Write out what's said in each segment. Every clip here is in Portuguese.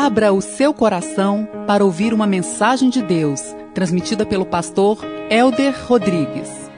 Abra o seu coração para ouvir uma mensagem de Deus, transmitida pelo pastor Elder Rodrigues.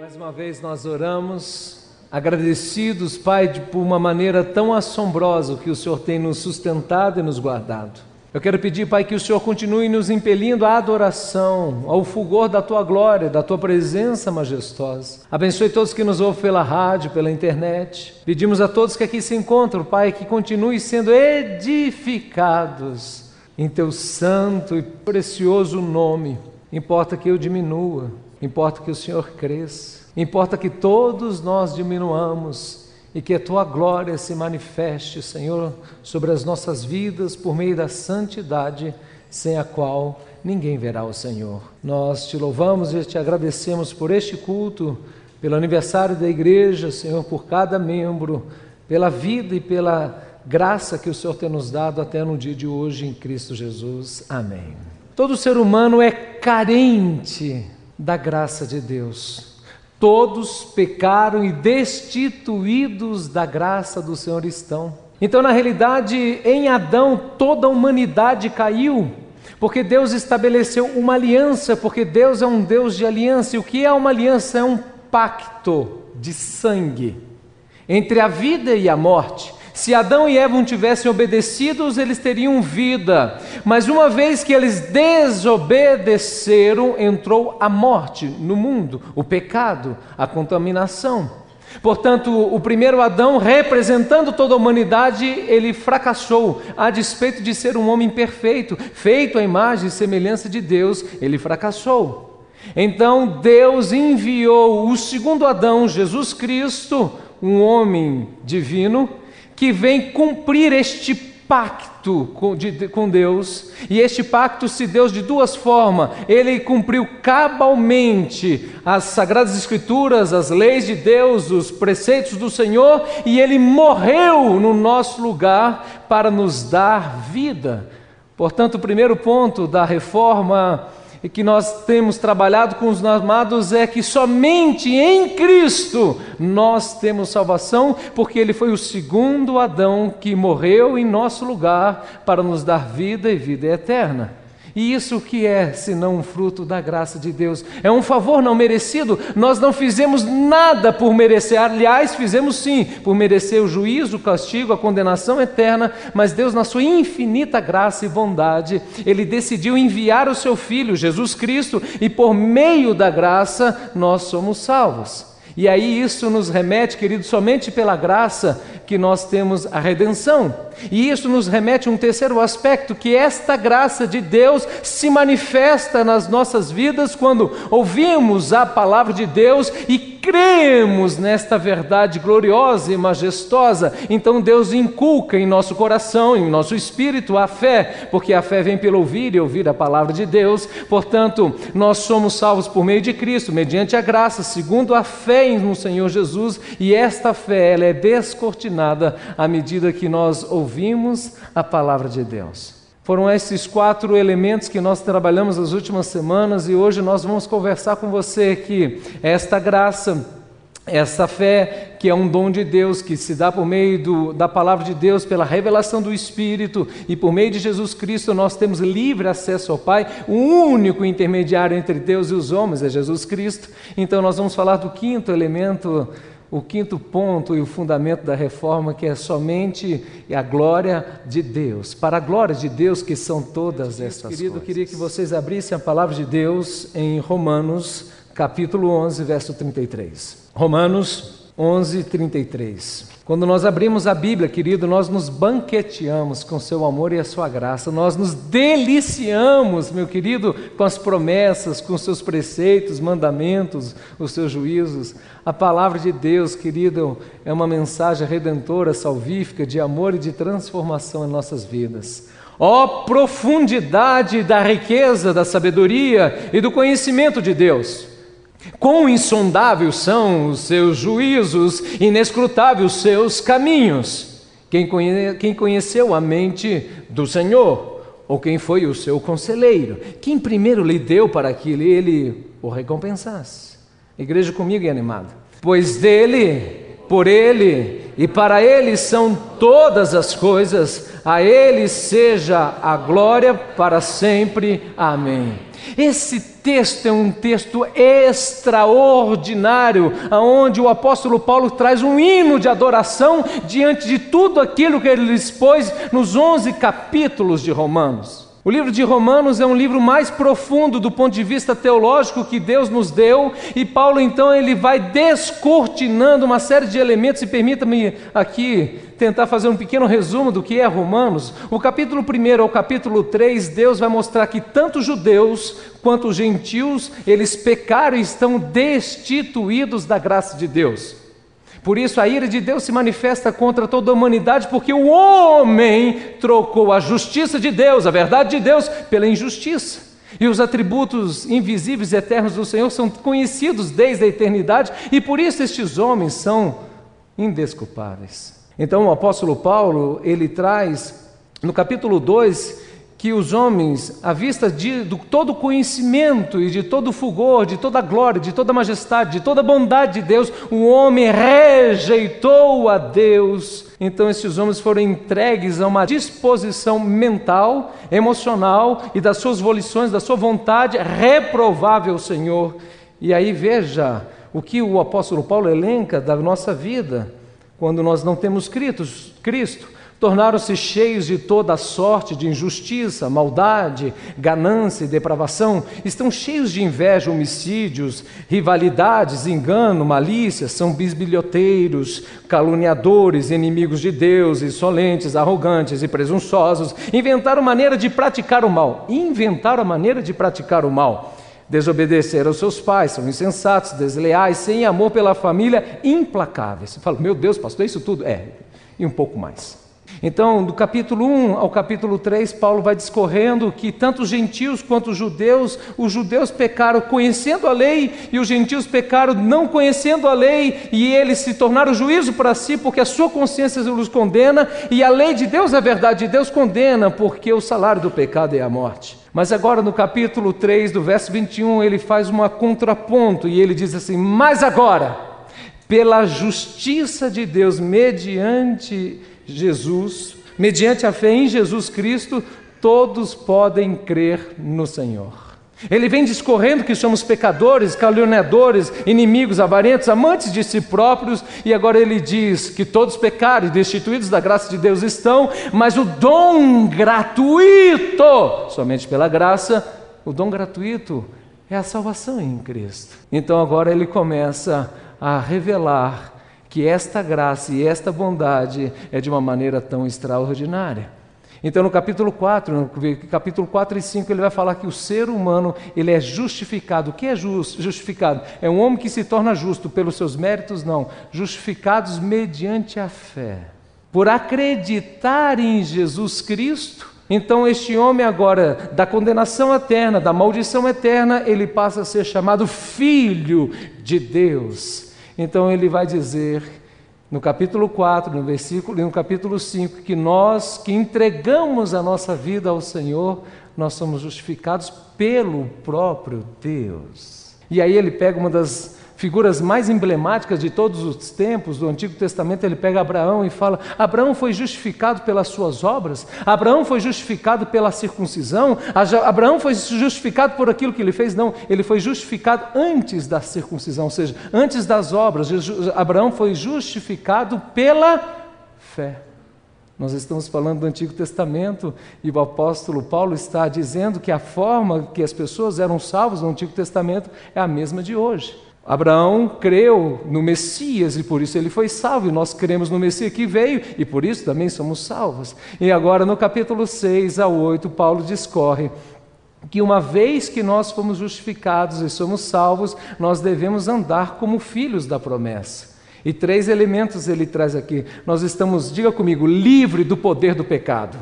Mais uma vez nós oramos, agradecidos, Pai, por uma maneira tão assombrosa que o Senhor tem nos sustentado e nos guardado. Eu quero pedir, Pai, que o Senhor continue nos impelindo à adoração, ao fulgor da tua glória, da tua presença majestosa. Abençoe todos que nos ouvem pela rádio, pela internet. Pedimos a todos que aqui se encontram, Pai, que continue sendo edificados em teu santo e precioso nome. Importa que eu diminua, importa que o Senhor cresça, importa que todos nós diminuamos e que a tua glória se manifeste, Senhor, sobre as nossas vidas por meio da santidade, sem a qual ninguém verá o Senhor. Nós te louvamos e te agradecemos por este culto, pelo aniversário da igreja, Senhor, por cada membro, pela vida e pela graça que o Senhor tem nos dado até no dia de hoje em Cristo Jesus. Amém. Todo ser humano é carente da graça de Deus. Todos pecaram e destituídos da graça do Senhor estão. Então, na realidade, em Adão, toda a humanidade caiu, porque Deus estabeleceu uma aliança, porque Deus é um Deus de aliança. E o que é uma aliança? É um pacto de sangue entre a vida e a morte. Se Adão e Eva não tivessem obedecidos, eles teriam vida. Mas uma vez que eles desobedeceram, entrou a morte no mundo, o pecado, a contaminação. Portanto, o primeiro Adão, representando toda a humanidade, ele fracassou, a despeito de ser um homem perfeito, feito à imagem e semelhança de Deus, ele fracassou. Então Deus enviou o segundo Adão, Jesus Cristo, um homem divino, que vem cumprir este pacto com, de, com, Deus, e este pacto se deu de duas formas. Ele cumpriu cabalmente as sagradas escrituras, as leis de Deus, os preceitos do Senhor, e ele morreu no nosso lugar para nos dar vida. Portanto, o primeiro ponto da reforma e que nós temos trabalhado com os amados é que somente em Cristo nós temos salvação, porque Ele foi o segundo Adão que morreu em nosso lugar para nos dar vida e vida eterna. E isso que é, senão um fruto da graça de Deus? É um favor não merecido. Nós não fizemos nada por merecer. Aliás, fizemos sim, por merecer o juízo, o castigo, a condenação eterna, mas Deus, na sua infinita graça e bondade, ele decidiu enviar o seu filho, Jesus Cristo, e por meio da graça nós somos salvos. E aí isso nos remete, querido, somente pela graça que nós temos a redenção. E isso nos remete a um terceiro aspecto, que esta graça de Deus se manifesta nas nossas vidas quando ouvimos a palavra de Deus e cremos nesta verdade gloriosa e majestosa, então Deus inculca em nosso coração, em nosso espírito, a fé, porque a fé vem pelo ouvir e ouvir a palavra de Deus. Portanto, nós somos salvos por meio de Cristo, mediante a graça, segundo a fé no Senhor Jesus, e esta fé ela é descortinada à medida que nós ouvimos a palavra de Deus. Foram esses quatro elementos que nós trabalhamos nas últimas semanas e hoje nós vamos conversar com você que esta graça, essa fé, que é um dom de Deus, que se dá por meio do, da palavra de Deus, pela revelação do Espírito e por meio de Jesus Cristo, nós temos livre acesso ao Pai. O único intermediário entre Deus e os homens é Jesus Cristo. Então, nós vamos falar do quinto elemento o quinto ponto e o fundamento da reforma, que é somente a glória de Deus. Para a glória de Deus, que são todas estas querido, coisas. queria que vocês abrissem a palavra de Deus em Romanos, capítulo 11, verso 33. Romanos 11, 33. Quando nós abrimos a Bíblia, querido, nós nos banqueteamos com seu amor e a sua graça, nós nos deliciamos, meu querido, com as promessas, com seus preceitos, mandamentos, os seus juízos. A palavra de Deus, querido, é uma mensagem redentora, salvífica, de amor e de transformação em nossas vidas. Ó oh, profundidade da riqueza, da sabedoria e do conhecimento de Deus! Quão insondáveis são os seus juízos, inescrutáveis os seus caminhos. Quem, conhe quem conheceu a mente do Senhor? Ou quem foi o seu conselheiro? Quem primeiro lhe deu para que ele o recompensasse? Igreja comigo e animada. Pois dele, por ele e para Ele são todas as coisas, a Ele seja a glória para sempre. Amém. Esse texto é um texto extraordinário, aonde o apóstolo Paulo traz um hino de adoração diante de tudo aquilo que ele expôs nos 11 capítulos de Romanos. O livro de Romanos é um livro mais profundo do ponto de vista teológico que Deus nos deu, e Paulo então ele vai descortinando uma série de elementos, e permita-me aqui tentar fazer um pequeno resumo do que é Romanos. O capítulo 1 ao capítulo 3, Deus vai mostrar que tanto judeus quanto gentios, eles pecaram e estão destituídos da graça de Deus. Por isso a ira de Deus se manifesta contra toda a humanidade, porque o homem trocou a justiça de Deus, a verdade de Deus, pela injustiça. E os atributos invisíveis e eternos do Senhor são conhecidos desde a eternidade, e por isso estes homens são indesculpáveis. Então o apóstolo Paulo, ele traz no capítulo 2 que os homens, à vista de, de todo conhecimento e de todo fulgor, de toda glória, de toda majestade, de toda bondade de Deus, o homem rejeitou a Deus. Então esses homens foram entregues a uma disposição mental, emocional e das suas volições, da sua vontade reprovável, Senhor. E aí veja o que o apóstolo Paulo elenca da nossa vida quando nós não temos Cristo tornaram-se cheios de toda sorte de injustiça, maldade, ganância e depravação, estão cheios de inveja, homicídios, rivalidades, engano, malícia, são bisbilhoteiros, caluniadores, inimigos de Deus, insolentes, arrogantes e presunçosos, inventaram maneira de praticar o mal, inventaram a maneira de praticar o mal. Desobedeceram aos seus pais, são insensatos, desleais, sem amor pela família, implacáveis. Você fala, meu Deus, pastor, é isso tudo? É, e um pouco mais. Então, do capítulo 1 ao capítulo 3, Paulo vai discorrendo que tanto os gentios quanto os judeus, os judeus pecaram conhecendo a lei e os gentios pecaram não conhecendo a lei, e eles se tornaram juízo para si porque a sua consciência os condena, e a lei de Deus, a verdade de Deus, condena, porque o salário do pecado é a morte. Mas agora no capítulo 3, do verso 21, ele faz uma contraponto e ele diz assim: Mas agora, pela justiça de Deus, mediante Jesus, mediante a fé em Jesus Cristo, todos podem crer no Senhor. Ele vem discorrendo que somos pecadores, caluniadores, inimigos, avarentos, amantes de si próprios, e agora ele diz que todos pecaram e destituídos da graça de Deus estão, mas o dom gratuito, somente pela graça, o dom gratuito é a salvação em Cristo. Então agora ele começa a revelar que esta graça e esta bondade é de uma maneira tão extraordinária. Então, no capítulo 4, no capítulo 4 e 5, ele vai falar que o ser humano ele é justificado. O que é justificado? É um homem que se torna justo pelos seus méritos? Não. Justificados mediante a fé. Por acreditar em Jesus Cristo, então este homem agora, da condenação eterna, da maldição eterna, ele passa a ser chamado filho de Deus. Então ele vai dizer no capítulo 4, no versículo e no capítulo 5 que nós que entregamos a nossa vida ao Senhor, nós somos justificados pelo próprio Deus. E aí ele pega uma das figuras mais emblemáticas de todos os tempos do Antigo Testamento, ele pega Abraão e fala: Abraão foi justificado pelas suas obras, Abraão foi justificado pela circuncisão, Abraão foi justificado por aquilo que ele fez. Não, ele foi justificado antes da circuncisão, ou seja, antes das obras. Abraão foi justificado pela fé. Nós estamos falando do Antigo Testamento e o apóstolo Paulo está dizendo que a forma que as pessoas eram salvas no Antigo Testamento é a mesma de hoje. Abraão creu no Messias e por isso ele foi salvo, e nós cremos no Messias que veio e por isso também somos salvos. E agora no capítulo 6 a 8, Paulo discorre que uma vez que nós fomos justificados e somos salvos, nós devemos andar como filhos da promessa. E três elementos ele traz aqui. Nós estamos, diga comigo, livre do poder do pecado.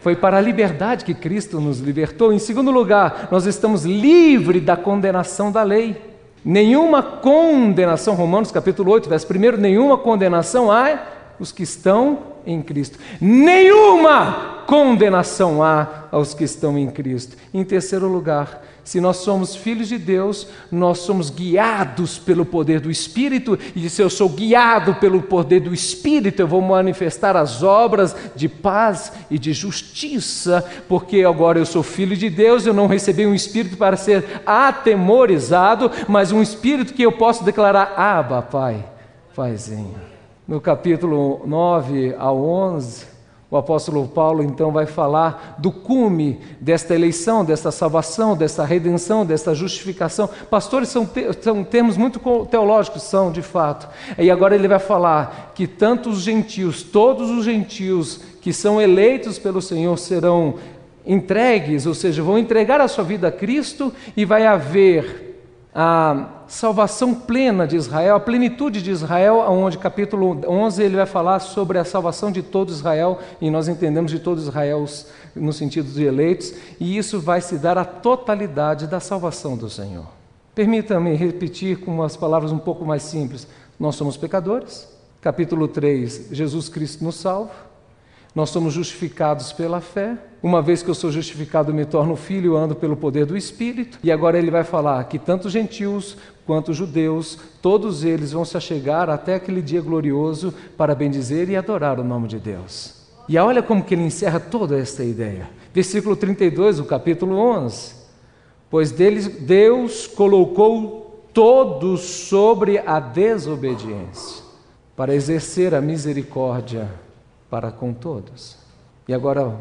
Foi para a liberdade que Cristo nos libertou. Em segundo lugar, nós estamos livres da condenação da lei. Nenhuma condenação, Romanos capítulo 8, verso 1, nenhuma condenação há os que estão em Cristo. Nenhuma condenação há aos que estão em Cristo. Em terceiro lugar, Se nós somos filhos de Deus, nós somos guiados pelo poder do Espírito, e se eu sou guiado pelo poder do Espírito, eu vou manifestar as obras de paz e de justiça, porque agora eu sou filho de Deus, eu não recebi um espírito para ser atemorizado, mas um espírito que eu posso declarar: Abba, Pai, Paizinho. No capítulo 9 ao 11, o apóstolo Paulo então vai falar do cume desta eleição, desta salvação, desta redenção, desta justificação. Pastores são, te são termos muito teológicos, são de fato. E agora ele vai falar que tanto os gentios, todos os gentios que são eleitos pelo Senhor serão entregues, ou seja, vão entregar a sua vida a Cristo e vai haver a salvação plena de Israel, a plenitude de Israel, onde capítulo 11 ele vai falar sobre a salvação de todo Israel, e nós entendemos de todo Israel no sentido de eleitos, e isso vai se dar a totalidade da salvação do Senhor. Permita-me repetir com umas palavras um pouco mais simples. Nós somos pecadores. Capítulo 3, Jesus Cristo nos salva. Nós somos justificados pela fé. Uma vez que eu sou justificado, me torno filho, ando pelo poder do Espírito. E agora ele vai falar que tanto gentios quanto judeus, todos eles vão se achegar até aquele dia glorioso para bendizer e adorar o nome de Deus. E olha como que ele encerra toda esta ideia. Versículo 32, o capítulo 11. Pois deles Deus colocou todos sobre a desobediência, para exercer a misericórdia para com todos. E agora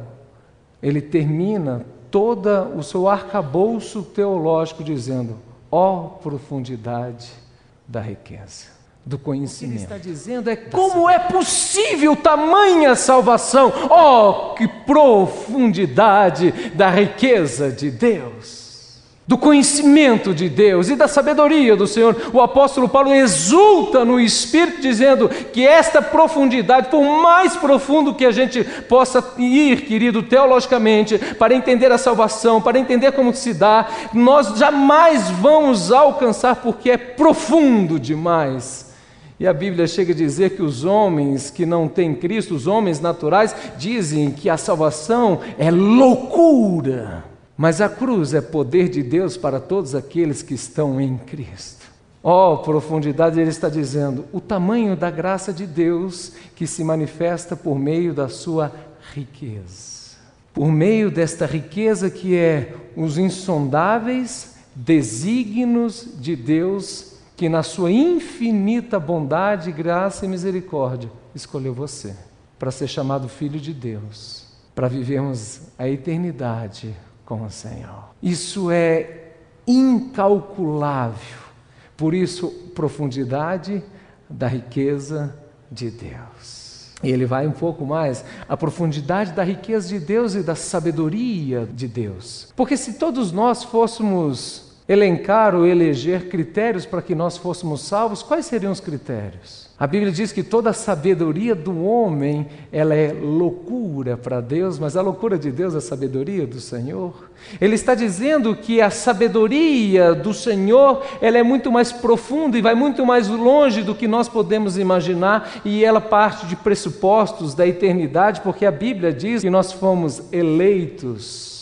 ele termina todo o seu arcabouço teológico dizendo: ó oh, profundidade da riqueza, do conhecimento. Ele está dizendo é como é possível tamanha salvação, ó oh, que profundidade da riqueza de Deus do conhecimento de Deus e da sabedoria do Senhor. O apóstolo Paulo exulta no Espírito, dizendo que esta profundidade, por mais profundo que a gente possa ir, querido, teologicamente, para entender a salvação, para entender como se dá, nós jamais vamos alcançar, porque é profundo demais. E a Bíblia chega a dizer que os homens que não têm Cristo, os homens naturais, dizem que a salvação é loucura. Mas a cruz é poder de Deus para todos aqueles que estão em Cristo. Oh, profundidade, ele está dizendo, o tamanho da graça de Deus que se manifesta por meio da sua riqueza. Por meio desta riqueza que é os insondáveis desígnios de Deus, que na sua infinita bondade, graça e misericórdia escolheu você para ser chamado filho de Deus, para vivermos a eternidade com o Senhor. Isso é incalculável. Por isso, profundidade da riqueza de Deus. E ele vai um pouco mais, a profundidade da riqueza de Deus e da sabedoria de Deus. Porque se todos nós fôssemos elencar ou eleger critérios para que nós fôssemos salvos, quais seriam os critérios? A Bíblia diz que toda a sabedoria do homem, ela é loucura para Deus, mas a loucura de Deus é a sabedoria do Senhor. Ele está dizendo que a sabedoria do Senhor, ela é muito mais profunda e vai muito mais longe do que nós podemos imaginar, e ela parte de pressupostos da eternidade, porque a Bíblia diz que nós fomos eleitos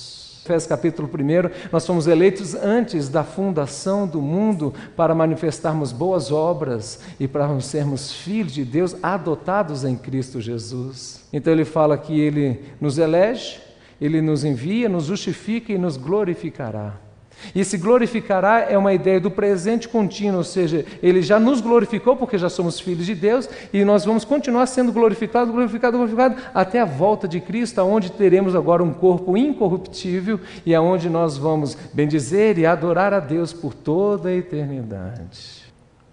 Efésios capítulo 1, nós fomos eleitos antes da fundação do mundo para manifestarmos boas obras e para sermos filhos de Deus adotados em Cristo Jesus. Então ele fala que ele nos elege, ele nos envia, nos justifica e nos glorificará. E se glorificará é uma ideia do presente contínuo, ou seja, ele já nos glorificou porque já somos filhos de Deus e nós vamos continuar sendo glorificados, glorificados, glorificados até a volta de Cristo, aonde teremos agora um corpo incorruptível e aonde nós vamos bendizer e adorar a Deus por toda a eternidade.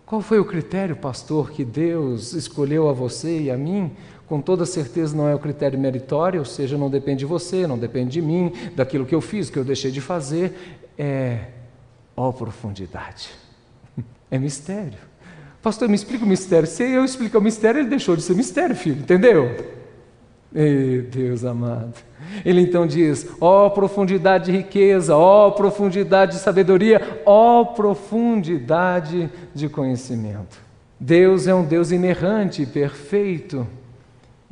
Qual foi o critério, pastor, que Deus escolheu a você e a mim? Com toda certeza não é o critério meritório, ou seja, não depende de você, não depende de mim, daquilo que eu fiz, que eu deixei de fazer é, ó profundidade. É mistério. Pastor, me explica o mistério. Se eu explicar o mistério, ele deixou de ser mistério, filho, entendeu? Ei, Deus amado. Ele então diz: ó profundidade de riqueza, ó profundidade de sabedoria, ó profundidade de conhecimento. Deus é um Deus inerrante perfeito,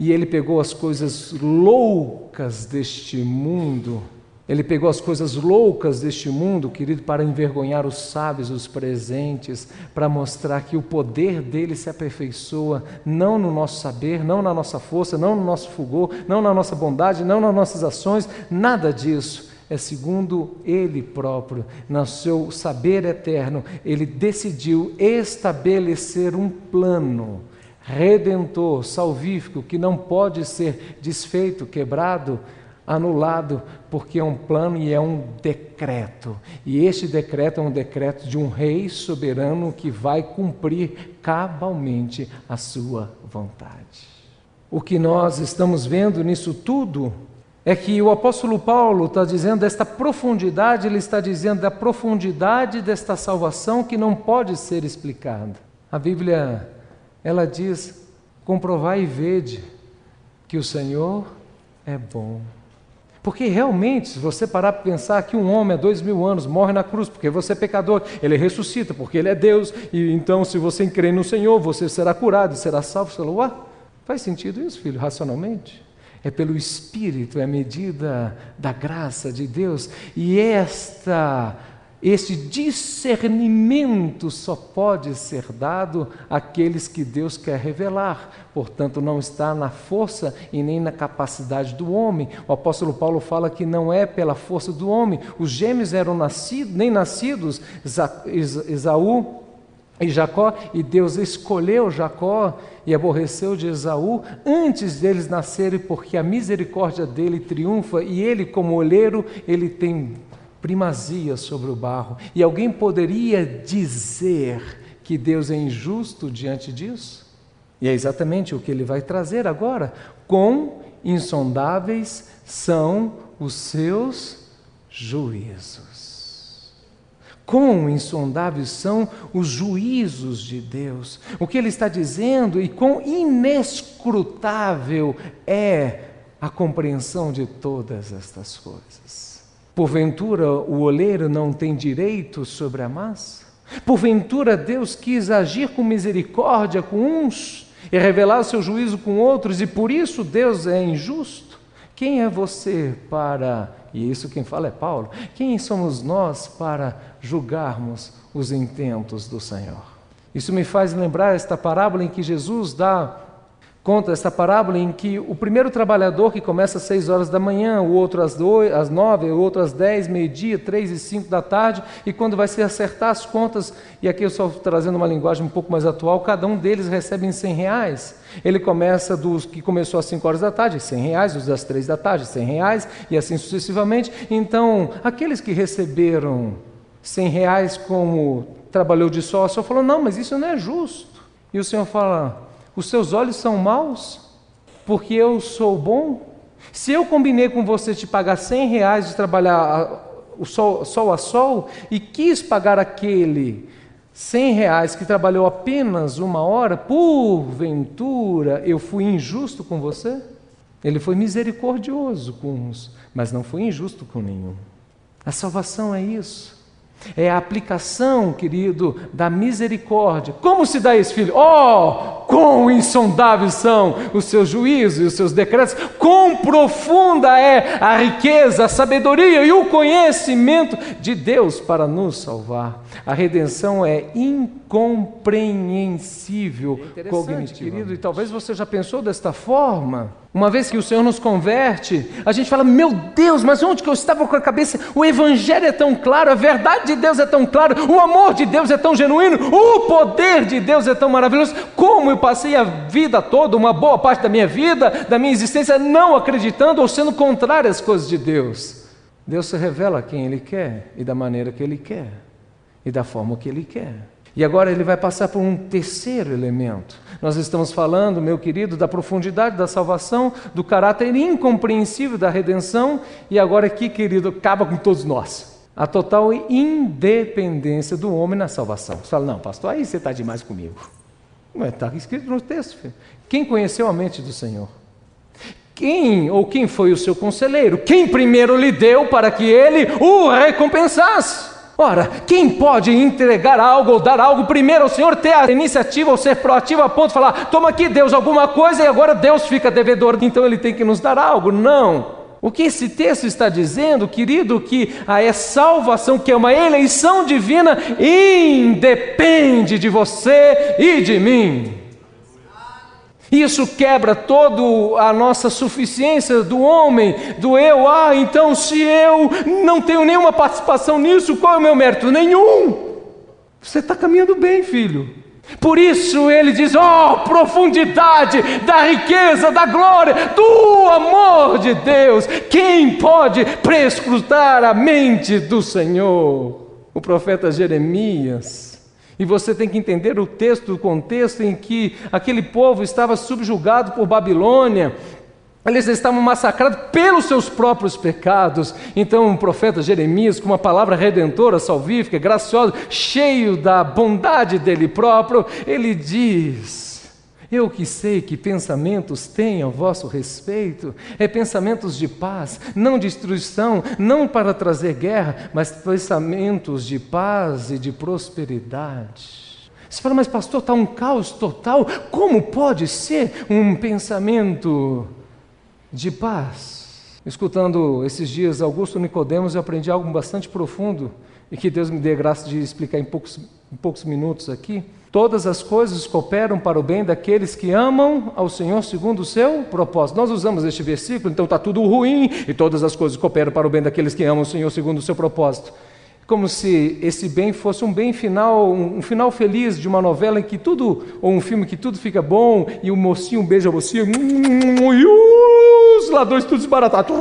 e ele pegou as coisas loucas deste mundo Ele pegou as coisas loucas deste mundo, querido, para envergonhar os sábios, os presentes, para mostrar que o poder dele se aperfeiçoa não no nosso saber, não na nossa força, não no nosso fulgor, não na nossa bondade, não nas nossas ações, nada disso. É segundo ele próprio, no seu saber eterno, ele decidiu estabelecer um plano redentor, salvífico, que não pode ser desfeito, quebrado, anulado, porque é um plano e é um decreto. E este decreto é um decreto de um rei soberano que vai cumprir cabalmente a sua vontade. O que nós estamos vendo nisso tudo é que o apóstolo Paulo está dizendo desta profundidade, ele está dizendo da profundidade desta salvação que não pode ser explicada. A Bíblia, ela diz: comprovai e vede que o Senhor é bom. Porque realmente, se você parar para pensar que um homem há dois mil anos morre na cruz, porque você é pecador, ele ressuscita, porque ele é Deus, e então, se você crer no Senhor, você será curado e será salvo. Você fala, ué, faz sentido isso, filho, racionalmente? É pelo Espírito, é a medida da graça de Deus, e esta esse discernimento só pode ser dado àqueles que Deus quer revelar, portanto, não está na força e nem na capacidade do homem. O apóstolo Paulo fala que não é pela força do homem. Os gêmeos eram nascidos, nem nascidos, Esaú e Jacó, e Deus escolheu Jacó e aborreceu de Esaú antes deles nascerem, porque a misericórdia dele triunfa e ele, como olheiro, ele tem primazia sobre o barro. E alguém poderia dizer que Deus é injusto diante disso? E é exatamente o que ele vai trazer agora. Quão insondáveis são os seus juízos. Quão insondáveis são os juízos de Deus. O que ele está dizendo e quão inescrutável é a compreensão de todas estas coisas. Porventura o oleiro não tem direito sobre a massa? Porventura Deus quis agir com misericórdia com uns e revelar seu juízo com outros, e por isso Deus é injusto? Quem é você para, e isso quem fala é Paulo, quem somos nós para julgarmos os intentos do Senhor? Isso me faz lembrar esta parábola em que Jesus dá conta essa parábola em que o primeiro trabalhador que começa às seis horas da manhã, o outro às, dois, às nove, o outro às dez, meio-dia, três e cinco da tarde, e quando vai se acertar as contas, e aqui eu estou trazendo uma linguagem um pouco mais atual, cada um deles recebe em cem reais. Ele começa dos que começou às cinco horas da tarde, cem reais, os das três da tarde, cem reais, e assim sucessivamente. Então, aqueles que receberam cem reais como trabalhou de sócio, falou, não, mas isso não é justo. E o Senhor fala, os seus olhos são maus porque eu sou bom? Se eu combinei com você de pagar 100 reais de trabalhar o sol, sol a sol e quis pagar aquele 100 reais que trabalhou apenas uma hora, porventura eu fui injusto com você? Ele foi misericordioso com uns, mas não foi injusto com nenhum. A salvação é isso. É a aplicação, querido, da misericórdia. Como se dá isso, filho? Oh, quão insondáveis são os seus juízos e os seus decretos, quão profunda é a riqueza, a sabedoria e o conhecimento de Deus para nos salvar. A redenção é incompreensível é cognitivamente. Querido, e talvez você já pensou desta forma. Uma vez que o Senhor nos converte, a gente fala: Meu Deus, mas onde que eu estava com a cabeça? O Evangelho é tão claro, a verdade de Deus é tão clara, o amor de Deus é tão genuíno, o poder de Deus é tão maravilhoso. Como eu passei a vida toda, uma boa parte da minha vida, da minha existência, não acreditando ou sendo contrário às coisas de Deus? Deus se revela a quem Ele quer e da maneira que Ele quer e da forma que Ele quer. E agora ele vai passar por um terceiro elemento. Nós estamos falando, meu querido, da profundidade da salvação, do caráter incompreensível da redenção, e agora aqui, querido, acaba com todos nós. A total independência do homem na salvação. Você fala, não, pastor, aí você está demais comigo. Está escrito no texto. Filho. Quem conheceu a mente do Senhor? Quem ou quem foi o seu conselheiro? Quem primeiro lhe deu para que ele o recompensasse? Ora, quem pode entregar algo ou dar algo primeiro ao Senhor, ter a iniciativa ou ser proativo a ponto de falar: toma aqui, Deus, alguma coisa e agora Deus fica devedor, então Ele tem que nos dar algo? Não. O que esse texto está dizendo, querido, que a salvação, que é uma eleição divina, independe de você e de mim. Isso quebra toda a nossa suficiência do homem, do eu. Ah, então se eu não tenho nenhuma participação nisso, qual é o meu mérito? Nenhum. Você está caminhando bem, filho. Por isso ele diz: ó, oh, profundidade da riqueza, da glória, do amor de Deus. Quem pode prescrutar a mente do Senhor? O profeta Jeremias. E você tem que entender o texto, o contexto em que aquele povo estava subjugado por Babilônia, eles estavam massacrados pelos seus próprios pecados. Então, o profeta Jeremias, com uma palavra redentora, salvífica, graciosa, cheio da bondade dele próprio, ele diz: Eu que sei que pensamentos têm a vosso respeito, é pensamentos de paz, não de destruição, não para trazer guerra, mas pensamentos de paz e de prosperidade. Você fala, mas pastor, está um caos total. Como pode ser um pensamento? de paz. Escutando esses dias Augusto Nicodemos, eu aprendi algo bastante profundo e que Deus me dê graça de explicar em poucos, em poucos minutos aqui. Todas as coisas cooperam para o bem daqueles que amam ao Senhor segundo o seu propósito. Nós usamos este versículo, então está tudo ruim e todas as coisas cooperam para o bem daqueles que amam o Senhor segundo o seu propósito como se esse bem fosse um bem final, um, final feliz de uma novela em que tudo, ou um filme que tudo fica bom, e o mocinho beija a mocinha, e os ladrões tudo desbaratados.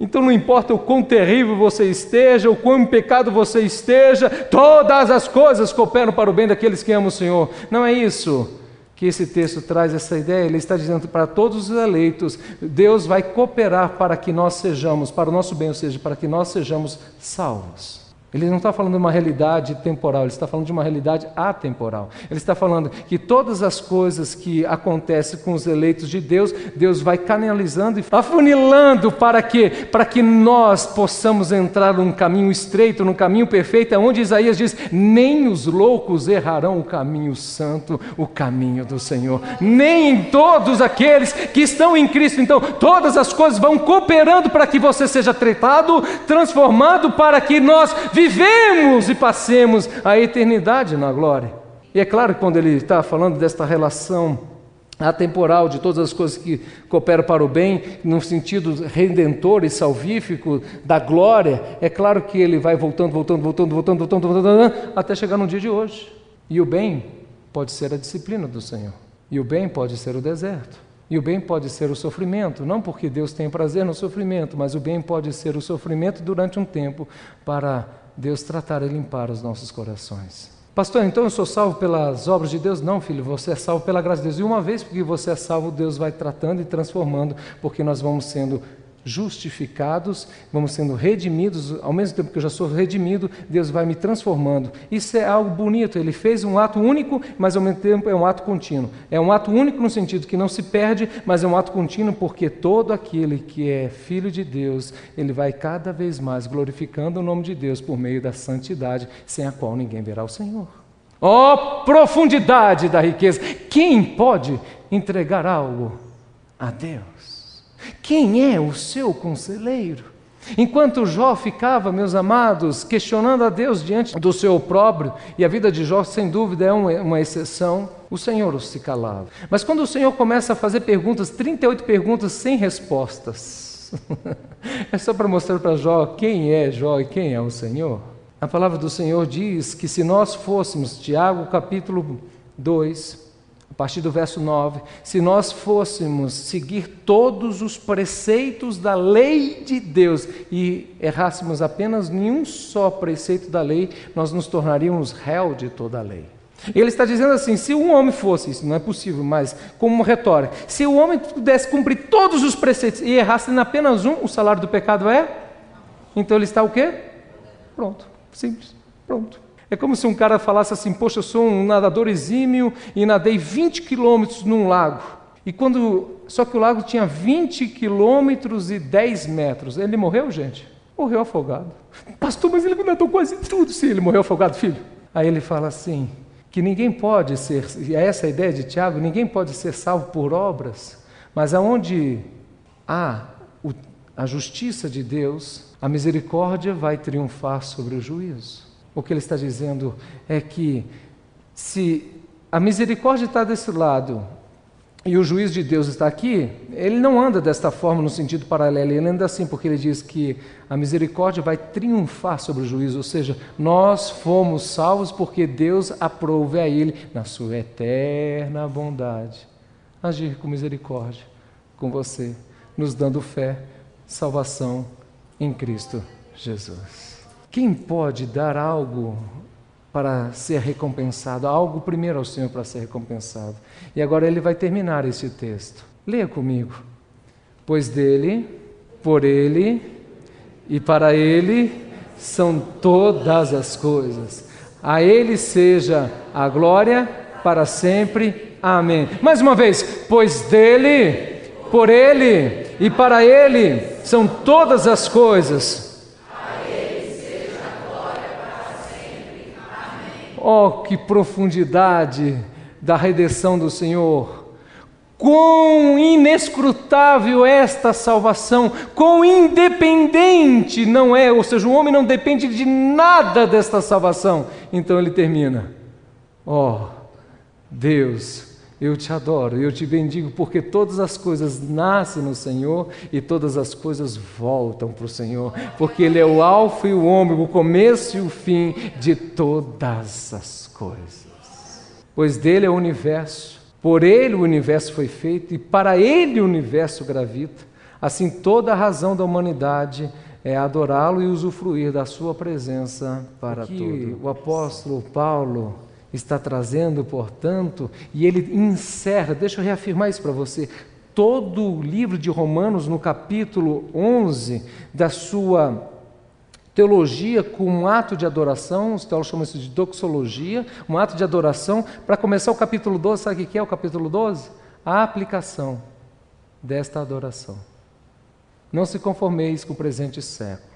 Então não importa o quão terrível você esteja, o quão em pecado você esteja, todas as coisas cooperam para o bem daqueles que amam o Senhor. Não é isso que esse texto traz essa ideia, ele está dizendo para todos os eleitos, Deus vai cooperar para que nós sejamos, para o nosso bem, ou seja, para que nós sejamos salvos. Ele não está falando de uma realidade temporal, ele está falando de uma realidade atemporal. Ele está falando que todas as coisas que acontecem com os eleitos de Deus, Deus vai canalizando e afunilando para que para que nós possamos entrar num caminho estreito, num caminho perfeito, onde Isaías diz: "Nem os loucos errarão o caminho santo, o caminho do Senhor, nem todos aqueles que estão em Cristo". Então, todas as coisas vão cooperando para que você seja tratado, transformado para que nós vivemos e passemos a eternidade na glória. E é claro que quando ele está falando desta relação atemporal de todas as coisas que cooperam para o bem, no sentido redentor e salvífico da glória, é claro que ele vai voltando, voltando, voltando, voltando, voltando, voltando, até chegar no dia de hoje. E o bem pode ser a disciplina do Senhor. E o bem pode ser o deserto. E o bem pode ser o sofrimento, não porque Deus tem prazer no sofrimento, mas o bem pode ser o sofrimento durante um tempo para Deus tratar e limpar os nossos corações. Pastor, então eu sou salvo pelas obras de Deus? Não, filho, você é salvo pela graça de Deus. E uma vez que você é salvo, Deus vai tratando e transformando, porque nós vamos sendo justificados, vamos sendo redimidos, ao mesmo tempo que eu já sou redimido, Deus vai me transformando. Isso é algo bonito, ele fez um ato único, mas ao mesmo tempo é um ato contínuo. É um ato único no sentido que não se perde, mas é um ato contínuo porque todo aquele que é filho de Deus, ele vai cada vez mais glorificando o nome de Deus por meio da santidade, sem a qual ninguém verá o Senhor. Oh, profundidade da riqueza! Quem pode entregar algo a Deus? Quem é o seu conselheiro? Enquanto Jó ficava, meus amados, questionando a Deus diante do seu opróbrio, e a vida de Jó, sem dúvida, é uma exceção, o Senhor se calava. Mas quando o Senhor começa a fazer perguntas, 38 perguntas sem respostas, é só para mostrar para Jó quem é Jó e quem é o Senhor. A palavra do Senhor diz que se nós fôssemos, Tiago capítulo 2, partir do verso 9, se nós fôssemos seguir todos os preceitos da lei de Deus e errássemos apenas nenhum só preceito da lei, nós nos tornaríamos réu de toda a lei. Ele está dizendo assim: se um homem fosse, isso não é possível, mas como uma retórica, se o homem pudesse cumprir todos os preceitos e errasse em apenas um, o salário do pecado é? Então ele está o quê? Pronto, simples, pronto. É como se um cara falasse assim: Poxa, eu sou um nadador exímio e nadei 20 quilômetros num lago. E quando. Só que o lago tinha 20 quilômetros e 10 metros. Ele morreu, gente? Morreu afogado. Pastor, mas ele nadou quase tudo. Sim, ele morreu afogado, filho. Aí ele fala assim: que ninguém pode ser, e é essa a ideia de Tiago, ninguém pode ser salvo por obras, mas aonde há a justiça de Deus, a misericórdia vai triunfar sobre o juízo. O que ele está dizendo é que se a misericórdia está desse lado e o juiz de Deus está aqui, ele não anda desta forma no sentido paralelo, ele anda assim, porque ele diz que a misericórdia vai triunfar sobre o juízo, ou seja, nós fomos salvos porque Deus aprove a ele, na sua eterna bondade, agir com misericórdia com você, nos dando fé, salvação em Cristo Jesus. Quem pode dar algo para ser recompensado, algo primeiro ao Senhor para ser recompensado. E agora ele vai terminar esse texto. Leia comigo. Pois dele, por ele e para ele são todas as coisas. A ele seja a glória para sempre. Amém. Mais uma vez, pois dele, por ele e para ele são todas as coisas. Oh, que profundidade da redenção do Senhor! Quão inescrutável é esta salvação, quão independente não é, ou seja, o homem não depende de nada desta salvação. Então ele termina: Ó oh, Deus, eu te adoro, eu te bendigo, porque todas as coisas nascem no Senhor e todas as coisas voltam para o Senhor, porque Ele é o Alfa e o Ômega, o começo e o fim de todas as coisas. Pois dele é o universo, por Ele o universo foi feito e para Ele o universo gravita. Assim, toda a razão da humanidade é adorá-lo e usufruir da Sua presença para tudo. O apóstolo Paulo está trazendo, portanto, e ele encerra, deixa eu reafirmar isso para você, todo o livro de Romanos, no capítulo 11, da sua teologia com um ato de adoração, os teólogos chamam isso de doxologia, um ato de adoração, para começar o capítulo 12, sabe o que é o capítulo 12? A aplicação desta adoração. Não se conformeis com o presente século.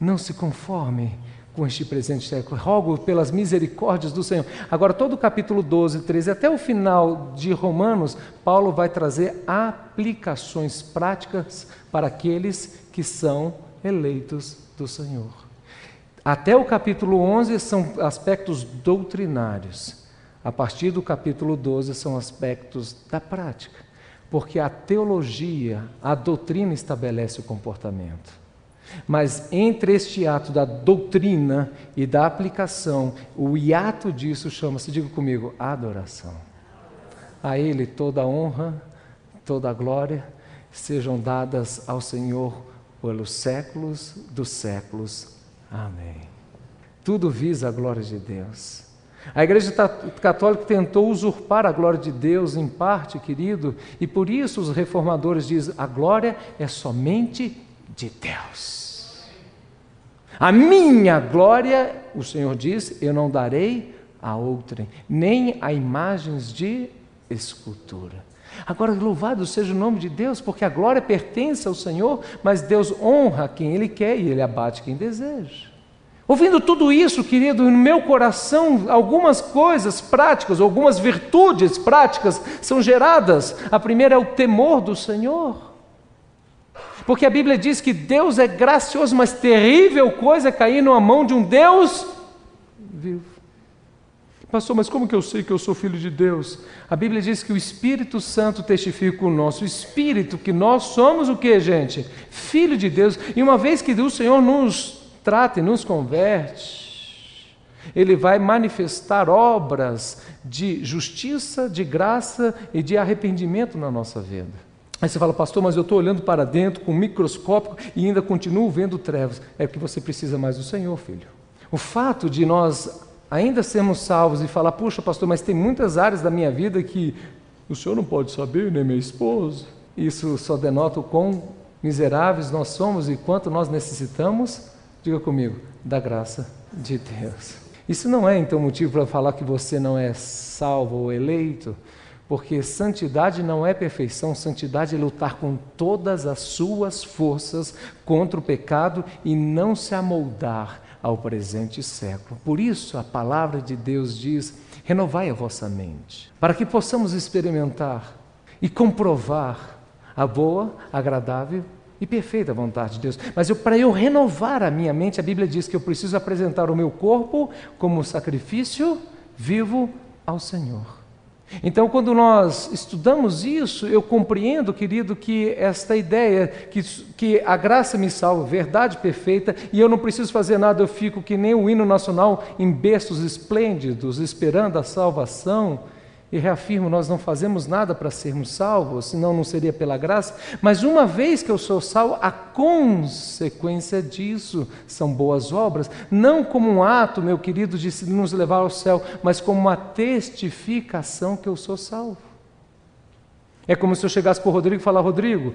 Não se conforme com este presente século. Rogo pelas misericórdias do Senhor. Agora, todo o capítulo 12, 13, até o final de Romanos, Paulo vai trazer aplicações práticas para aqueles que são eleitos do Senhor. Até o capítulo 11 são aspectos doutrinários. A partir do capítulo 12 são aspectos da prática. Porque a teologia, a doutrina estabelece o comportamento. Mas entre este ato da doutrina e da aplicação, o hiato disso chama-se, diga comigo, adoração. A Ele toda a honra, toda a glória sejam dadas ao Senhor pelos séculos dos séculos. Amém. Tudo visa a glória de Deus. A Igreja Católica tentou usurpar a glória de Deus em parte, querido, e por isso os reformadores dizem: a glória é somente de Deus. A minha glória, o Senhor diz, eu não darei a outrem, nem a imagens de escultura. Agora, louvado seja o nome de Deus, porque a glória pertence ao Senhor, mas Deus honra quem Ele quer e Ele abate quem deseja. Ouvindo tudo isso, querido, no meu coração, algumas coisas práticas, algumas virtudes práticas são geradas. A primeira é o temor do Senhor. Porque a Bíblia diz que Deus é gracioso, mas terrível coisa é cair numa mão de um Deus vivo. Pastor, mas como que eu sei que eu sou filho de Deus? A Bíblia diz que o Espírito Santo testifica o nosso espírito, que nós somos o que, gente? Filho de Deus. E uma vez que o Senhor nos trata e nos converte, Ele vai manifestar obras de justiça, de graça e de arrependimento na nossa vida. Aí você fala, pastor, mas eu estou olhando para dentro com um microscópio e ainda continuo vendo trevas. É porque você precisa mais do Senhor, filho. O fato de nós ainda sermos salvos e falar, puxa, pastor, mas tem muitas áreas da minha vida que o senhor não pode saber, nem minha esposa. Isso só denota o quão miseráveis nós somos e quanto nós necessitamos, diga comigo, da graça de Deus. Isso não é então motivo para falar que você não é salvo ou eleito. Porque santidade não é perfeição, santidade é lutar com todas as suas forças contra o pecado e não se amoldar ao presente século. Por isso a palavra de Deus diz: renovai a vossa mente, para que possamos experimentar e comprovar a boa, agradável e perfeita vontade de Deus. Mas para eu renovar a minha mente, a Bíblia diz que eu preciso apresentar o meu corpo como sacrifício vivo ao Senhor. Então, quando nós estudamos isso, eu compreendo, querido, que esta ideia, que, que a graça me salva, verdade perfeita, e eu não preciso fazer nada, eu fico que nem o hino nacional em berços esplêndidos, esperando a salvação, e reafirmo, nós não fazemos nada para sermos salvos, senão não seria pela graça. Mas uma vez que eu sou salvo, a consequência disso são boas obras, não como um ato, meu querido, de nos levar ao céu, mas como uma testificação que eu sou salvo. É como se eu chegasse para o Rodrigo e falar, Rodrigo,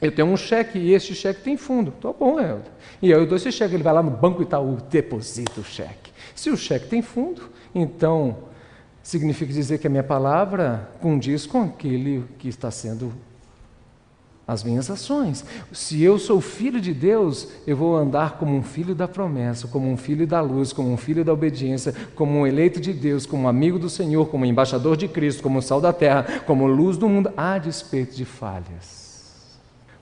eu tenho um cheque e este cheque tem fundo. Tá bom, Helder. E eu dou esse cheque, ele vai lá no banco Itaú, deposita o cheque. Se o cheque tem fundo, então significa dizer que a minha palavra condiz com aquele que está sendo as minhas ações. Se eu sou filho de Deus, eu vou andar como um filho da promessa, como um filho da luz, como um filho da obediência, como um eleito de Deus, como um amigo do Senhor, como um embaixador de Cristo, como um sal da terra, como luz do mundo, a despeito de falhas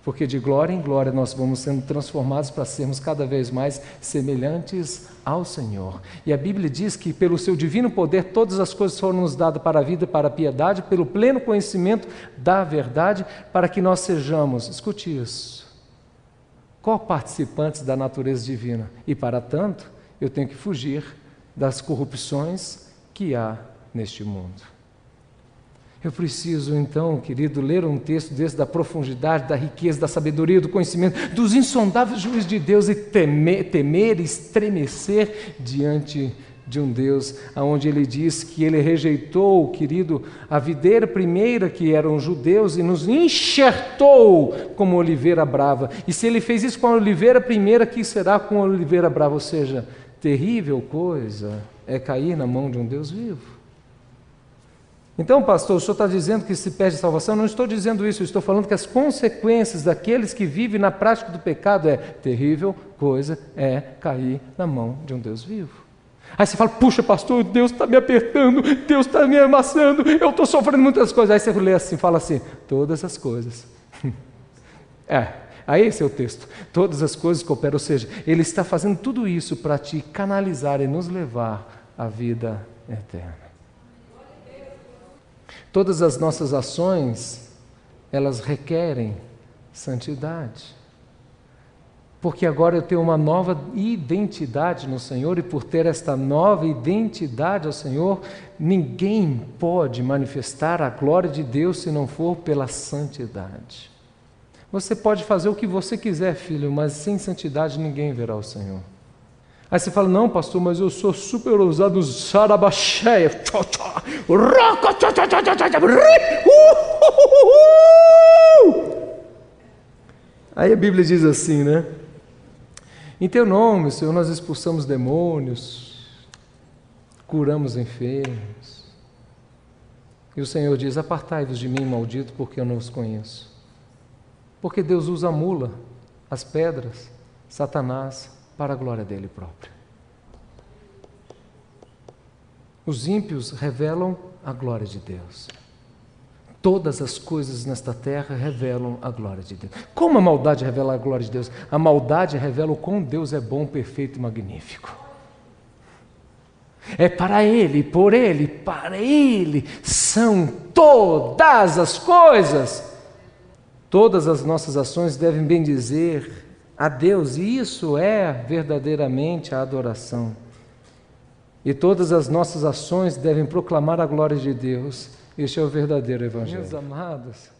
porque de glória em glória nós vamos sendo transformados para sermos cada vez mais semelhantes ao Senhor. E a Bíblia diz que pelo seu divino poder todas as coisas foram nos dadas para a vida para a piedade, pelo pleno conhecimento da verdade, para que nós sejamos, escute isso, co-participantes da natureza divina. E para tanto, eu tenho que fugir das corrupções que há neste mundo. Eu preciso então, querido, ler um texto desse da profundidade, da riqueza, da sabedoria, do conhecimento, dos insondáveis juízes de Deus e temer, temer estremecer diante de um Deus, aonde ele diz que ele rejeitou, querido, a videira primeira que eram judeus e nos enxertou como oliveira brava. E se ele fez isso com a oliveira primeira, que será com a oliveira brava? Ou seja, terrível coisa é cair na mão de um Deus vivo. Então, pastor, o senhor está dizendo que se perde salvação? Não estou dizendo isso, estou falando que as consequências daqueles que vivem na prática do pecado é terrível coisa é cair na mão de um Deus vivo. Aí você fala, puxa, pastor, Deus está me apertando, Deus está me amassando, eu estou sofrendo muitas coisas. Aí você lê assim, fala assim, todas as coisas. é, aí esse é o texto. Todas as coisas cooperam, ou seja, Ele está fazendo tudo isso para te canalizar e nos levar à vida eterna. Todas as nossas ações, elas requerem santidade. Porque agora eu tenho uma nova identidade no Senhor, e por ter esta nova identidade ao Senhor, ninguém pode manifestar a glória de Deus se não for pela santidade. Você pode fazer o que você quiser, filho, mas sem santidade ninguém verá o Senhor. Aí você fala, não, pastor, mas eu sou super ousado, sarabacheia. Aí a Bíblia diz assim, né? Em teu nome, Senhor, nós expulsamos demônios, curamos enfermos. E o Senhor diz: Apartai-vos de mim, maldito, porque eu não os conheço. Porque Deus usa a mula, as pedras, Satanás, para a glória dele próprio. Os ímpios revelam a glória de Deus. Todas as coisas nesta terra revelam a glória de Deus. Como a maldade revela a glória de Deus? A maldade revela o quão Deus é bom, perfeito e magnífico. É para Ele, por Ele, para Ele são todas as coisas. Todas as nossas ações devem bendizer a Deus, e isso é verdadeiramente a adoração. E todas as nossas ações devem proclamar a glória de Deus. Este é o verdadeiro Evangelho. Meus amados,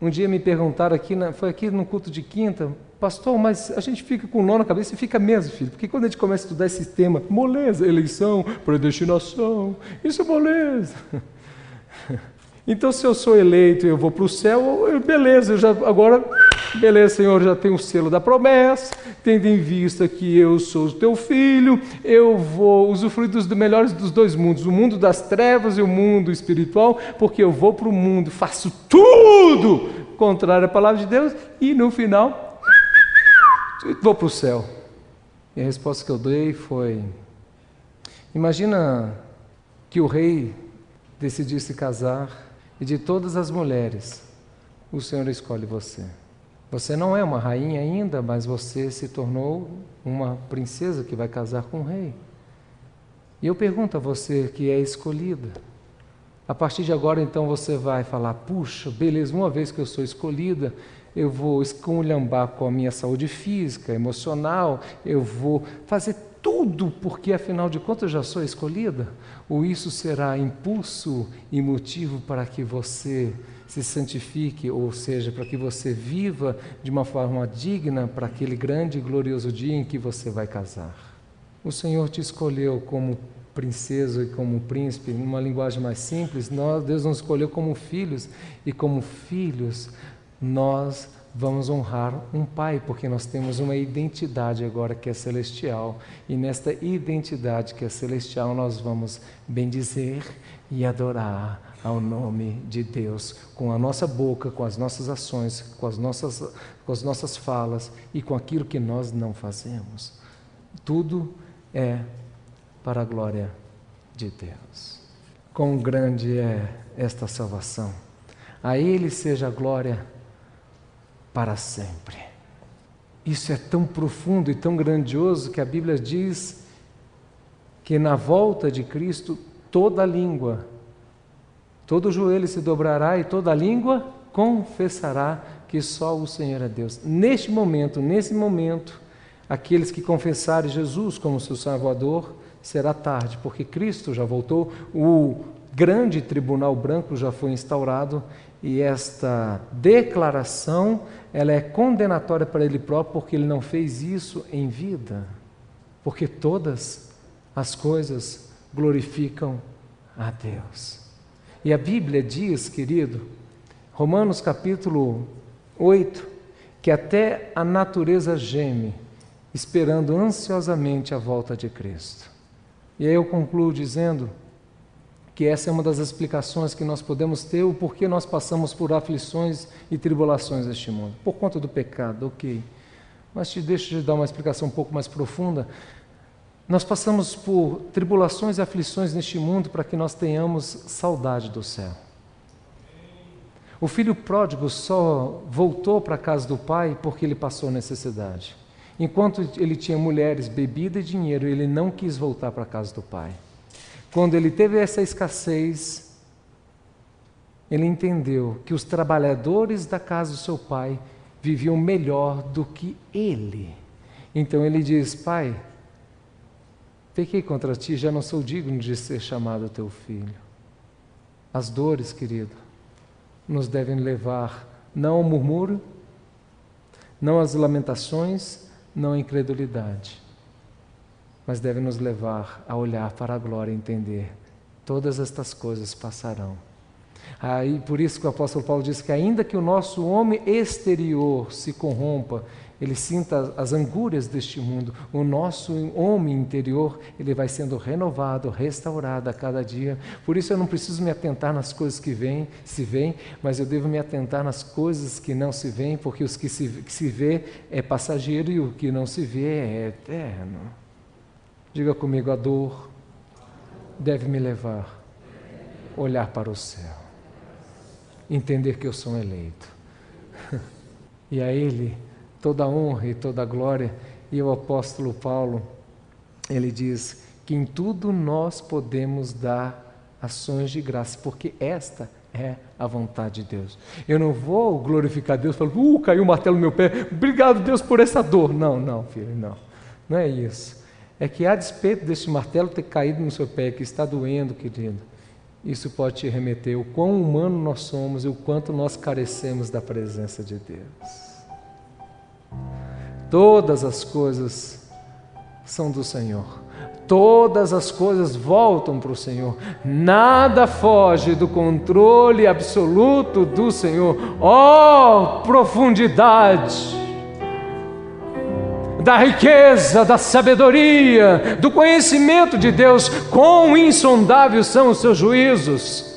um dia me perguntaram aqui, foi aqui no culto de quinta, pastor, mas a gente fica com o nó na cabeça e fica mesmo, filho, porque quando a gente começa a estudar esse tema, moleza, eleição, predestinação, isso é moleza. Então, se eu sou eleito e eu vou para o céu, eu, beleza, eu já, agora Beleza, Senhor, já tenho o selo da promessa, tendo em vista que eu sou o teu filho, eu vou usufruir dos melhores dos dois mundos, o mundo das trevas e o mundo espiritual, porque eu vou para o mundo, faço tudo contrário à palavra de Deus e no final vou para o céu. E a resposta que eu dei foi: Imagina que o rei decidisse casar e de todas as mulheres o Senhor escolhe você. Você não é uma rainha ainda, mas você se tornou uma princesa que vai casar com um rei. E eu pergunto a você que é escolhida. A partir de agora, então, você vai falar: puxa, beleza, uma vez que eu sou escolhida, eu vou esculhambar com a minha saúde física, emocional, eu vou fazer tudo porque, afinal de contas, eu já sou escolhida? Ou isso será impulso e motivo para que você se santifique, ou seja, para que você viva de uma forma digna para aquele grande e glorioso dia em que você vai casar? O Senhor te escolheu como princesa e como príncipe, numa linguagem mais simples, nós, Deus nos escolheu como filhos, e como filhos, nós vamos honrar um pai, porque nós temos uma identidade agora que é celestial, e nesta identidade que é celestial nós vamos bendizer e adorar ao nome de Deus com a nossa boca, com as nossas ações, com as nossas, com as nossas falas e com aquilo que nós não fazemos. Tudo é para a glória de Deus. Quão grande é esta salvação! A Ele seja a glória para sempre. Isso é tão profundo e tão grandioso que a Bíblia diz que na volta de Cristo toda língua, todo joelho se dobrará e toda língua confessará que só o Senhor é Deus. Neste momento, nesse momento, aqueles que confessarem Jesus como seu Salvador, será tarde, porque Cristo já voltou, o grande tribunal branco já foi instaurado e esta declaração ela é condenatória para ele próprio porque ele não fez isso em vida. Porque todas as coisas glorificam a Deus. E a Bíblia diz, querido, Romanos capítulo 8, que até a natureza geme, esperando ansiosamente a volta de Cristo. E aí eu concluo dizendo que essa é uma das explicações que nós podemos ter o porquê nós passamos por aflições e tribulações neste mundo. Por conta do pecado, ok. Mas te deixo de dar uma explicação um pouco mais profunda. Nós passamos por tribulações e aflições neste mundo para que nós tenhamos saudade do céu. O filho pródigo só voltou para a casa do pai porque ele passou necessidade. Enquanto ele tinha mulheres, bebida e dinheiro, ele não quis voltar para a casa do pai. Quando ele teve essa escassez, ele entendeu que os trabalhadores da casa do seu pai viviam melhor do que ele. Então ele diz: Pai, pequei contra ti, já não sou digno de ser chamado teu filho. As dores, querido, nos devem levar não ao murmúrio, não às lamentações, não à incredulidade, mas deve nos levar a olhar para a glória e entender: todas estas coisas passarão. Aí, por isso que o apóstolo Paulo diz que, ainda que o nosso homem exterior se corrompa, ele sinta as angúrias deste mundo, o nosso homem interior, ele vai sendo renovado, restaurado a cada dia. Por isso eu não preciso me atentar nas coisas que vêm, se vêm, mas eu devo me atentar nas coisas que não se vêm, porque os que se, que se vê é passageiro e o que não se vê é eterno. Diga comigo, a dor deve me levar a olhar para o céu, entender que eu sou um eleito. e a Ele toda a honra e toda a glória. E o apóstolo Paulo, ele diz que em tudo nós podemos dar ações de graça, porque esta é a vontade de Deus. Eu não vou glorificar Deus falando, uh, caiu o martelo no meu pé, obrigado Deus por essa dor. Não, não, filho, não. Não é isso é que, a despeito desse martelo ter caído no seu pé, que está doendo, querido, isso pode te remeter o quão humano nós somos e o quanto nós carecemos da presença de Deus. Todas as coisas são do Senhor. Todas as coisas voltam para o Senhor. Nada foge do controle absoluto do Senhor. Oh, profundidade! Da riqueza, da sabedoria, do conhecimento de Deus, quão insondáveis são os seus juízos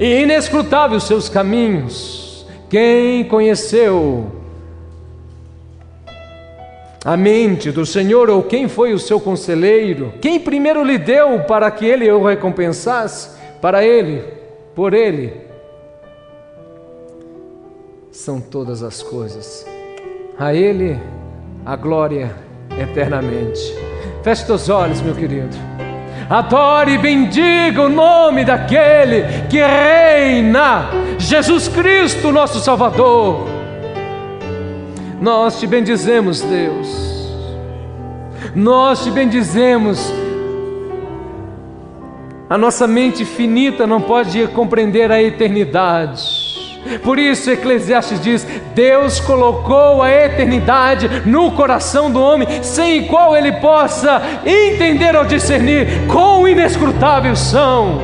e inescrutáveis os seus caminhos. Quem conheceu a mente do Senhor ou quem foi o seu conselheiro? Quem primeiro lhe deu para que ele o recompensasse? Para ele, por ele. são todas as coisas. A Ele a glória eternamente. Feche teus olhos, meu querido. Adore e bendiga o nome daquele que reina, Jesus Cristo, nosso Salvador. Nós te bendizemos, Deus. Nós te bendizemos. A nossa mente finita não pode compreender a eternidade. Por isso, Eclesiastes diz: Deus colocou a eternidade no coração do homem, sem qual ele possa entender ou discernir quão inescrutáveis são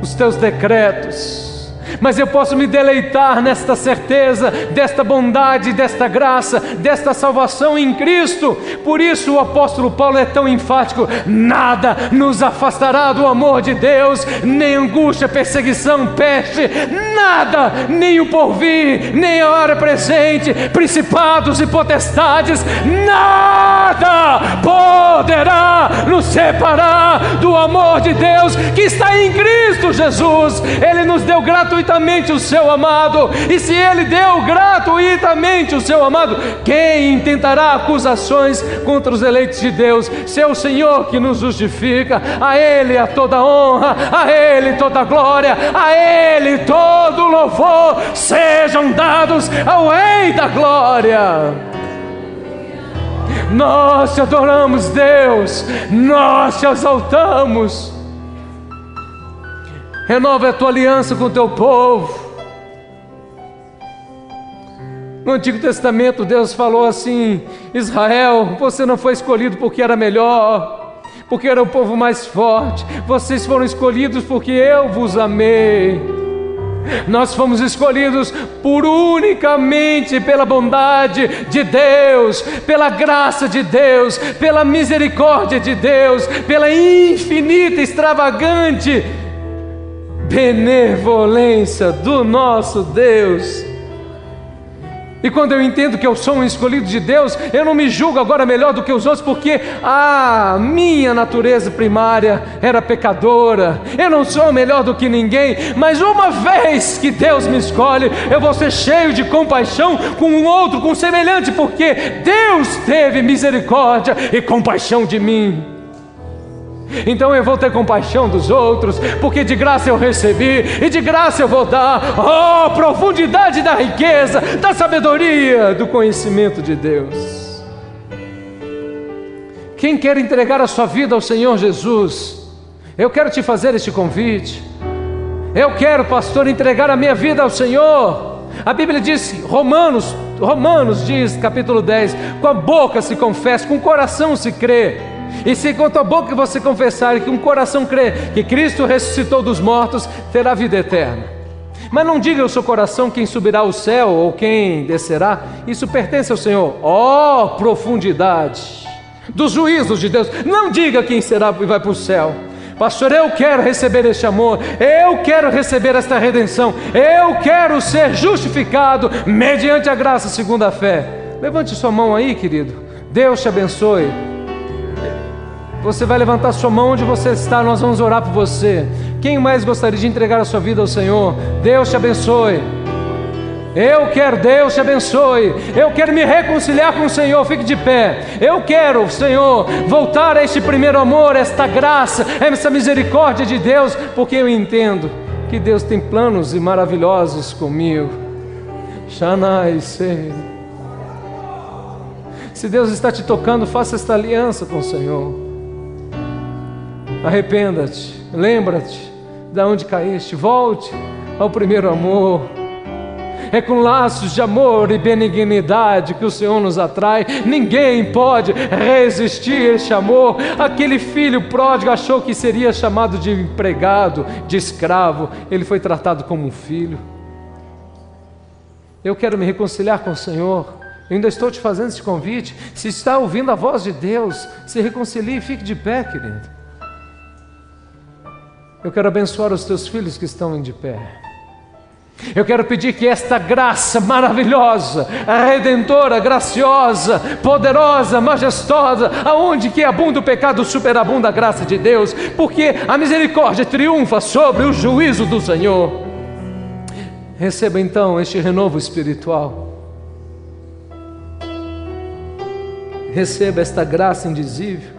os teus decretos mas eu posso me deleitar nesta certeza, desta bondade, desta graça, desta salvação em Cristo. Por isso o apóstolo Paulo é tão enfático: nada nos afastará do amor de Deus, nem angústia, perseguição, peste, nada, nem o porvir, nem a hora presente, principados e potestades, nada poderá nos separar do amor de Deus que está em Cristo Jesus. Ele nos deu gratuitamente gratuitamente o seu amado, e se ele deu gratuitamente o seu amado, quem intentará acusações contra os eleitos de Deus? Seu Senhor que nos justifica, a Ele a toda honra, a Ele toda glória, a Ele todo louvor sejam dados ao Rei da glória. Nós te adoramos, Deus, nós te exaltamos renova a tua aliança com o teu povo. No Antigo Testamento, Deus falou assim: Israel, você não foi escolhido porque era melhor, porque era o povo mais forte, vocês foram escolhidos porque eu vos amei. Nós fomos escolhidos por unicamente pela bondade de Deus, pela graça de Deus, pela misericórdia de Deus, pela infinita, extravagante benevolência do nosso Deus. E quando eu entendo que eu sou um escolhido de Deus, eu não me julgo agora melhor do que os outros, porque a minha natureza primária era pecadora. Eu não sou melhor do que ninguém, mas uma vez que Deus me escolhe, eu vou ser cheio de compaixão com um outro, com um semelhante, porque Deus teve misericórdia e compaixão de mim. Então eu vou ter compaixão dos outros, porque de graça eu recebi e de graça eu vou dar. Oh, profundidade da riqueza, da sabedoria, do conhecimento de Deus. Quem quer entregar a sua vida ao Senhor Jesus, eu quero te fazer este convite. Eu quero, pastor, entregar a minha vida ao Senhor. A Bíblia diz, Romanos, Romanos diz, capítulo 10, com a boca se confessa, com o coração se crê e se com a tua boca você confessar e com o coração crer que Cristo ressuscitou dos mortos, terá vida eterna. Mas não diga ao seu coração quem subirá ao céu ou quem descerá, isso pertence ao Senhor. Ó oh, profundidade dos juízos de Deus, não diga quem será e vai para o céu. Pastor, eu quero receber este amor, eu quero receber esta redenção, eu quero ser justificado mediante a graça segundo a fé. Levante sua mão aí, querido. Deus te abençoe. Você vai levantar sua mão onde você está, nós vamos orar por você. Quem mais gostaria de entregar a sua vida ao Senhor? Deus te abençoe. Eu quero, Deus te abençoe. Eu quero me reconciliar com o Senhor. Fique de pé. Eu quero, Senhor, voltar a este primeiro amor, esta graça, essa misericórdia de Deus, porque eu entendo que Deus tem planos e maravilhosos comigo. Shanai, Se Deus está te tocando, faça esta aliança com o Senhor. Arrependa-te, lembra-te de onde caíste, volte ao primeiro amor. É com laços de amor e benignidade que o Senhor nos atrai. Ninguém pode resistir a este amor. Aquele filho pródigo achou que seria chamado de empregado, de escravo. Ele foi tratado como um filho. Eu quero me reconciliar com o Senhor. Eu ainda estou te fazendo esse convite. Se está ouvindo a voz de Deus, se reconcilie e fique de pé, querido. Eu quero abençoar os teus filhos que estão de pé. Eu quero pedir que esta graça maravilhosa, redentora, graciosa, poderosa, majestosa, aonde que abunda o pecado, superabunda a graça de Deus, porque a misericórdia triunfa sobre o juízo do Senhor. Receba então este renovo espiritual. Receba esta graça indizível,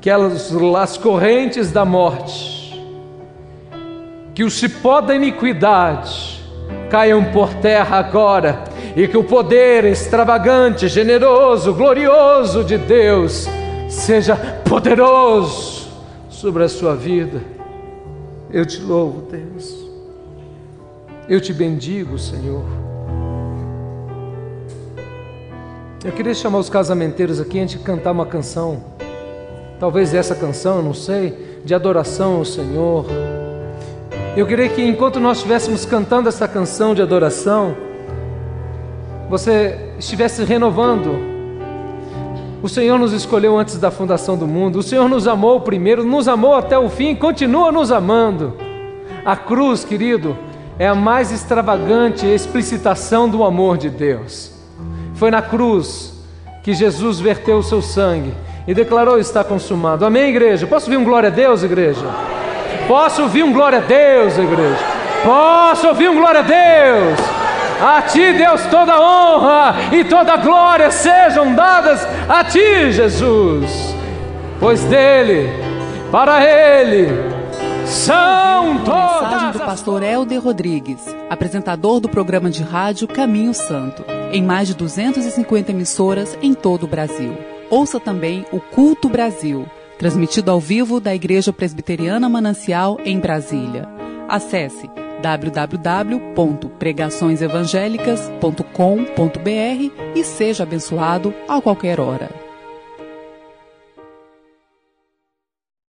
que elas, as correntes da morte, que o cipó da iniquidade caiam por terra agora, e que o poder extravagante, generoso, glorioso de Deus seja poderoso sobre a sua vida. Eu te louvo, Deus. Eu te bendigo, Senhor. Eu queria chamar os casamenteiros aqui antes de cantar uma canção. Talvez essa canção, não sei, de adoração ao Senhor. Eu queria que enquanto nós estivéssemos cantando essa canção de adoração, você estivesse renovando. O Senhor nos escolheu antes da fundação do mundo, o Senhor nos amou primeiro, nos amou até o fim, continua nos amando. A cruz, querido, é a mais extravagante explicitação do amor de Deus. Foi na cruz que Jesus verteu o seu sangue e declarou está consumado. Amém, igreja? Posso ouvir um glória a Deus, igreja? Posso ouvir um glória a Deus, igreja? Posso ouvir um glória a Deus? A ti, Deus, toda honra e toda glória sejam dadas a ti, Jesus. Pois dele, para ele, são todas. Mensagem do pastor Helder Rodrigues, apresentador do programa de rádio Caminho Santo, em mais de 250 emissoras em todo o Brasil. Ouça também o Culto Brasil, transmitido ao vivo da Igreja Presbiteriana Manancial em Brasília. Acesse www.pregaçõesevangélicas.com.br e seja abençoado a qualquer hora.